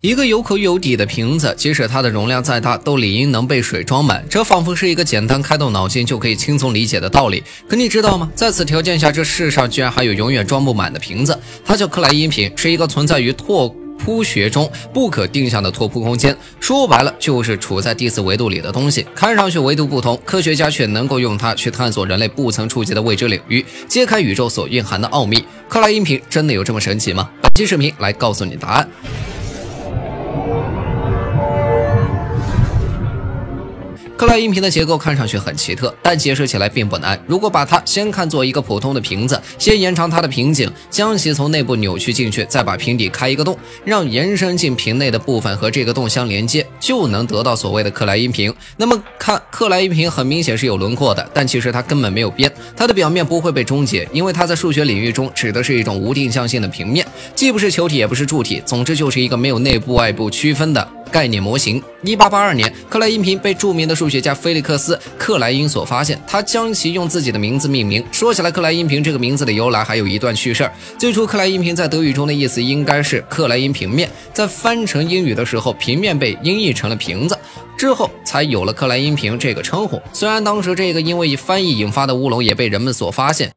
一个有口有底的瓶子，即使它的容量再大，都理应能被水装满。这仿佛是一个简单开动脑筋就可以轻松理解的道理。可你知道吗？在此条件下，这世上居然还有永远装不满的瓶子。它叫克莱因瓶，是一个存在于拓扑学中不可定向的拓扑空间。说白了，就是处在第四维度里的东西。看上去维度不同，科学家却能够用它去探索人类不曾触及的未知领域，揭开宇宙所蕴含的奥秘。克莱因瓶真的有这么神奇吗？本期视频来告诉你答案。克莱因瓶的结构看上去很奇特，但解释起来并不难。如果把它先看作一个普通的瓶子，先延长它的瓶颈，将其从内部扭曲进去，再把瓶底开一个洞，让延伸进瓶内的部分和这个洞相连接，就能得到所谓的克莱因瓶。那么看克莱因瓶很明显是有轮廓的，但其实它根本没有边，它的表面不会被终结，因为它在数学领域中指的是一种无定向性的平面，既不是球体也不是柱体，总之就是一个没有内部外部区分的。概念模型。一八八二年，克莱因瓶被著名的数学家菲利克斯·克莱因所发现，他将其用自己的名字命名。说起来，克莱因瓶这个名字的由来还有一段趣事儿。最初，克莱因瓶在德语中的意思应该是克莱因平面，在翻成英语的时候，平面被音译成了瓶子，之后才有了克莱因瓶这个称呼。虽然当时这个因为翻译引发的乌龙也被人们所发现，